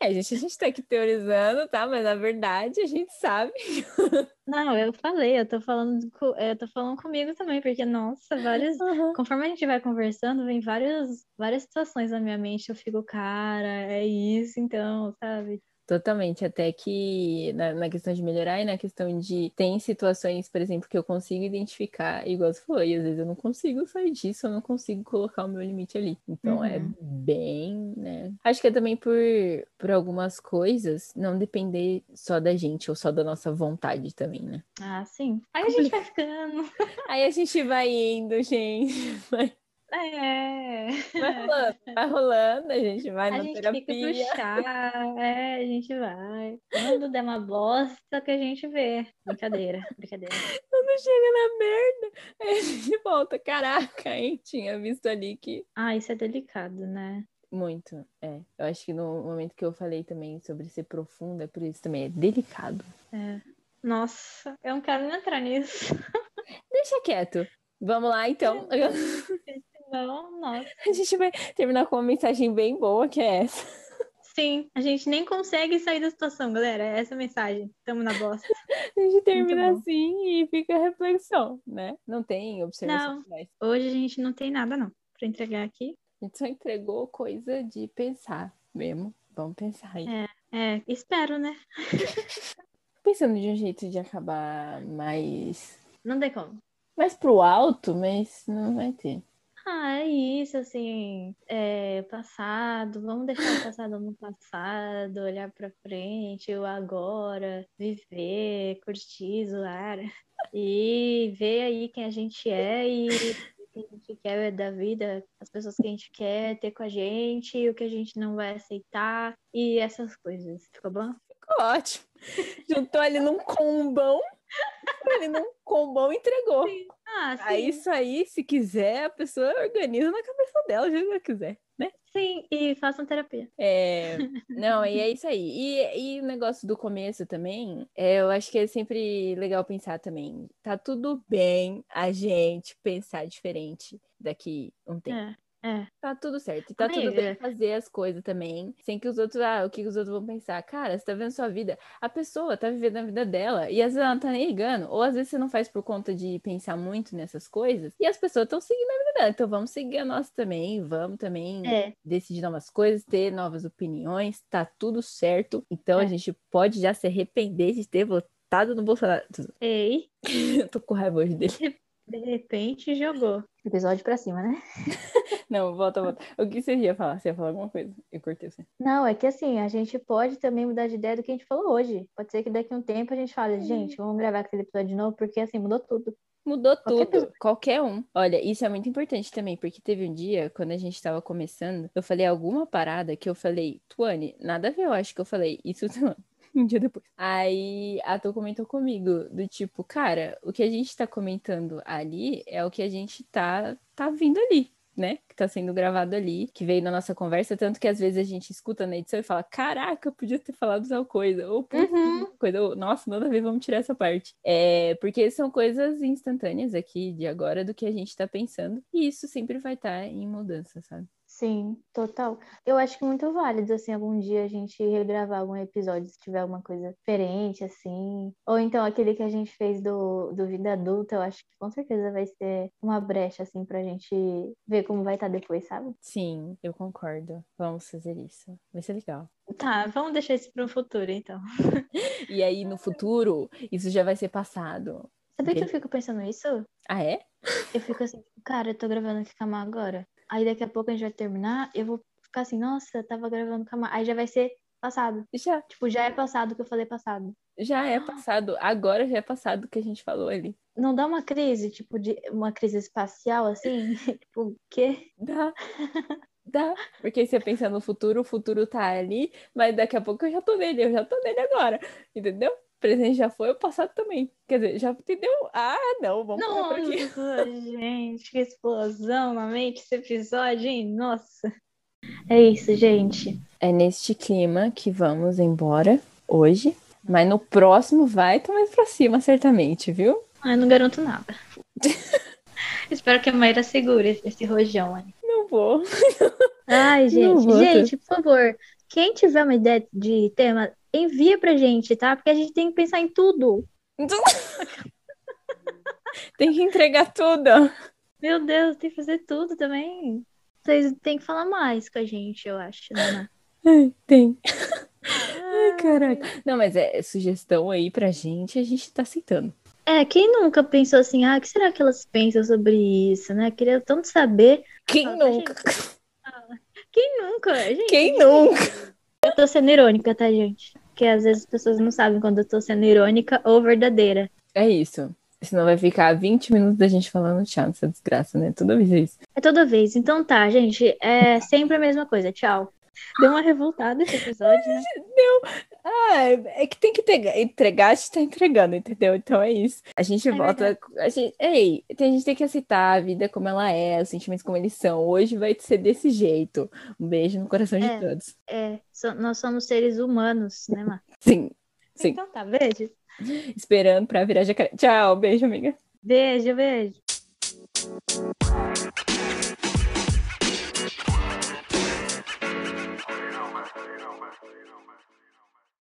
é, gente, a gente tá aqui teorizando, tá? Mas na verdade a gente sabe. *laughs* Não, eu falei, eu tô falando, eu tô falando comigo também, porque, nossa, várias. Uhum. Conforme a gente vai conversando, vem várias, várias situações na minha mente. Eu fico, cara, é isso então, sabe? Totalmente, até que na, na, questão de melhorar e na questão de tem situações, por exemplo, que eu consigo identificar, igual você falou, e às vezes eu não consigo sair disso, eu não consigo colocar o meu limite ali. Então é uhum. é bem, né? Acho que é também por, por algumas coisas não depender só da gente ou só da nossa vontade também, né? Ah, sim. Aí a gente vai ficando. *laughs* Aí a gente vai indo, gente. *laughs* Vai é. Vai rolando, vai rolando, a gente vai a na gente terapia. Fica pro chá, é, a gente vai. Quando der uma bosta que a gente vê. Brincadeira, brincadeira. Quando chega na merda, aí a gente volta. Caraca, hein? Tinha visto ali que. Ah, isso é delicado, né? Muito, é. Eu acho que no momento que eu falei também sobre ser profundo, é por isso também, é delicado. É. Nossa, eu não quero nem entrar nisso. Deixa quieto. Vamos lá, então. *laughs* Não, nossa. A gente vai terminar com uma mensagem bem boa, que é essa. Sim, a gente nem consegue sair da situação, galera. É essa a mensagem. Tamo na bosta. a gente termina assim e fica a reflexão, né? Não tem observação. Não, hoje a gente não tem nada, não, pra entregar aqui. A gente só entregou coisa de pensar mesmo. Vamos pensar aí. É, é espero, né? *laughs* Pensando de um jeito de acabar mais. Não tem como. Mais pro alto, mas não vai ter. Ah, é isso, assim, é, passado, vamos deixar o passado no passado, olhar pra frente, o agora, viver, curtir, zoar, *laughs* e ver aí quem a gente é e o que a gente quer da vida, as pessoas que a gente quer ter com a gente, o que a gente não vai aceitar, e essas coisas. Ficou bom? Ficou ótimo. Juntou ali num combão, ali num combão entregou. Sim. Ah. Aí isso aí, se quiser, a pessoa organiza na cabeça dela, se ela quiser, né? Sim, e façam terapia. É, não, e é isso aí. E, e o negócio do começo também, é, eu acho que é sempre legal pensar também. Tá tudo bem a gente pensar diferente daqui um tempo. É. É. Tá tudo certo. E tá Amiga. tudo bem fazer as coisas também. Sem que os outros, ah, o que os outros vão pensar? Cara, você tá vendo sua vida. A pessoa tá vivendo a vida dela. E às vezes ela não tá nem ligando. Ou às vezes você não faz por conta de pensar muito nessas coisas. E as pessoas estão seguindo a vida dela. Então vamos seguir a nossa também. Vamos também é. decidir novas coisas, ter novas opiniões. Tá tudo certo. Então é. a gente pode já se arrepender de ter votado no Bolsonaro. Ei. *laughs* Tô com raiva hoje dele. *laughs* De repente jogou. Episódio pra cima, né? *laughs* Não, volta, volta. O que você ia falar? Você ia falar alguma coisa? Eu cortei você. Não, é que assim, a gente pode também mudar de ideia do que a gente falou hoje. Pode ser que daqui a um tempo a gente fale, gente, vamos gravar aquele episódio de novo, porque assim, mudou tudo. Mudou qualquer tudo, qualquer um. Olha, isso é muito importante também, porque teve um dia, quando a gente tava começando, eu falei alguma parada que eu falei, Tuane, nada a ver, eu acho que eu falei isso. *laughs* *laughs* um dia depois. Aí a Tu comentou comigo, do tipo, cara, o que a gente tá comentando ali é o que a gente tá, tá vindo ali né? Que tá sendo gravado ali, que veio na nossa conversa, tanto que às vezes a gente escuta na edição e fala: Caraca, eu podia ter falado tal coisa, ou uhum. coisa, ou, nossa, nada a ver, vamos tirar essa parte. É, porque são coisas instantâneas aqui de agora do que a gente tá pensando, e isso sempre vai estar tá em mudança, sabe? Sim, total. Eu acho que é muito válido, assim, algum dia a gente regravar algum episódio se tiver alguma coisa diferente, assim. Ou então aquele que a gente fez do, do Vida Adulta, eu acho que com certeza vai ser uma brecha, assim, pra gente ver como vai estar tá depois, sabe? Sim, eu concordo. Vamos fazer isso. Vai ser legal. Tá, vamos deixar isso pro futuro, então. *laughs* e aí, no futuro, isso já vai ser passado. Sabe que eu fico pensando isso? Ah, é? Eu fico assim, cara, eu tô gravando aqui com a Má agora. Aí daqui a pouco a gente vai terminar, eu vou ficar assim, nossa, tava gravando com a Aí já vai ser passado. Já. Tipo, já é passado o que eu falei passado. Já é *gasps* passado. Agora já é passado o que a gente falou ali. Não dá uma crise, tipo, de uma crise espacial, assim? *laughs* tipo, o quê? Dá. Dá. Porque você pensa no futuro, o futuro tá ali, mas daqui a pouco eu já tô nele, eu já tô nele agora. Entendeu? Presente já foi, o passado também. Quer dizer, já entendeu? Ah, não, vamos Nossa, por aqui. gente, que explosão na mente esse episódio, hein? Nossa. É isso, gente. É neste clima que vamos embora hoje. Mas no próximo vai estar mais pra cima, certamente, viu? Ah, não garanto nada. *laughs* Espero que a Maíra segure esse rojão aí. Não vou. Ai, gente. Gente, por favor, quem tiver uma ideia de tema, envia pra gente, tá? Porque a gente tem que pensar em tudo. *laughs* tem que entregar tudo. Meu Deus, tem que fazer tudo também. Vocês têm que falar mais com a gente, eu acho, né? Tem. Ai, caraca. Não, mas é sugestão aí pra gente, a gente tá aceitando. É, quem nunca pensou assim, ah, o que será que elas pensam sobre isso, né? Queria tanto saber. Quem ah, nunca? Gente... Quem nunca, gente? Quem nunca? Eu tô sendo irônica, tá, gente? Porque às vezes as pessoas não sabem quando eu tô sendo irônica ou verdadeira. É isso. Senão vai ficar 20 minutos da gente falando tchau nessa desgraça, né? Toda vez é isso. É toda vez. Então tá, gente. É sempre a mesma coisa. Tchau. Deu uma revoltada esse episódio, né? Deu. Ah, é que tem que entregar, entregar, a gente tá entregando, entendeu? Então é isso. A gente é volta. A gente, ei, a gente tem que aceitar a vida como ela é, os sentimentos como eles são. Hoje vai ser desse jeito. Um beijo no coração de é, todos. É, so, nós somos seres humanos, né, Má? Sim. Sim. Então tá, beijo. Esperando pra virar jacaré. Tchau, beijo, amiga. Beijo, beijo.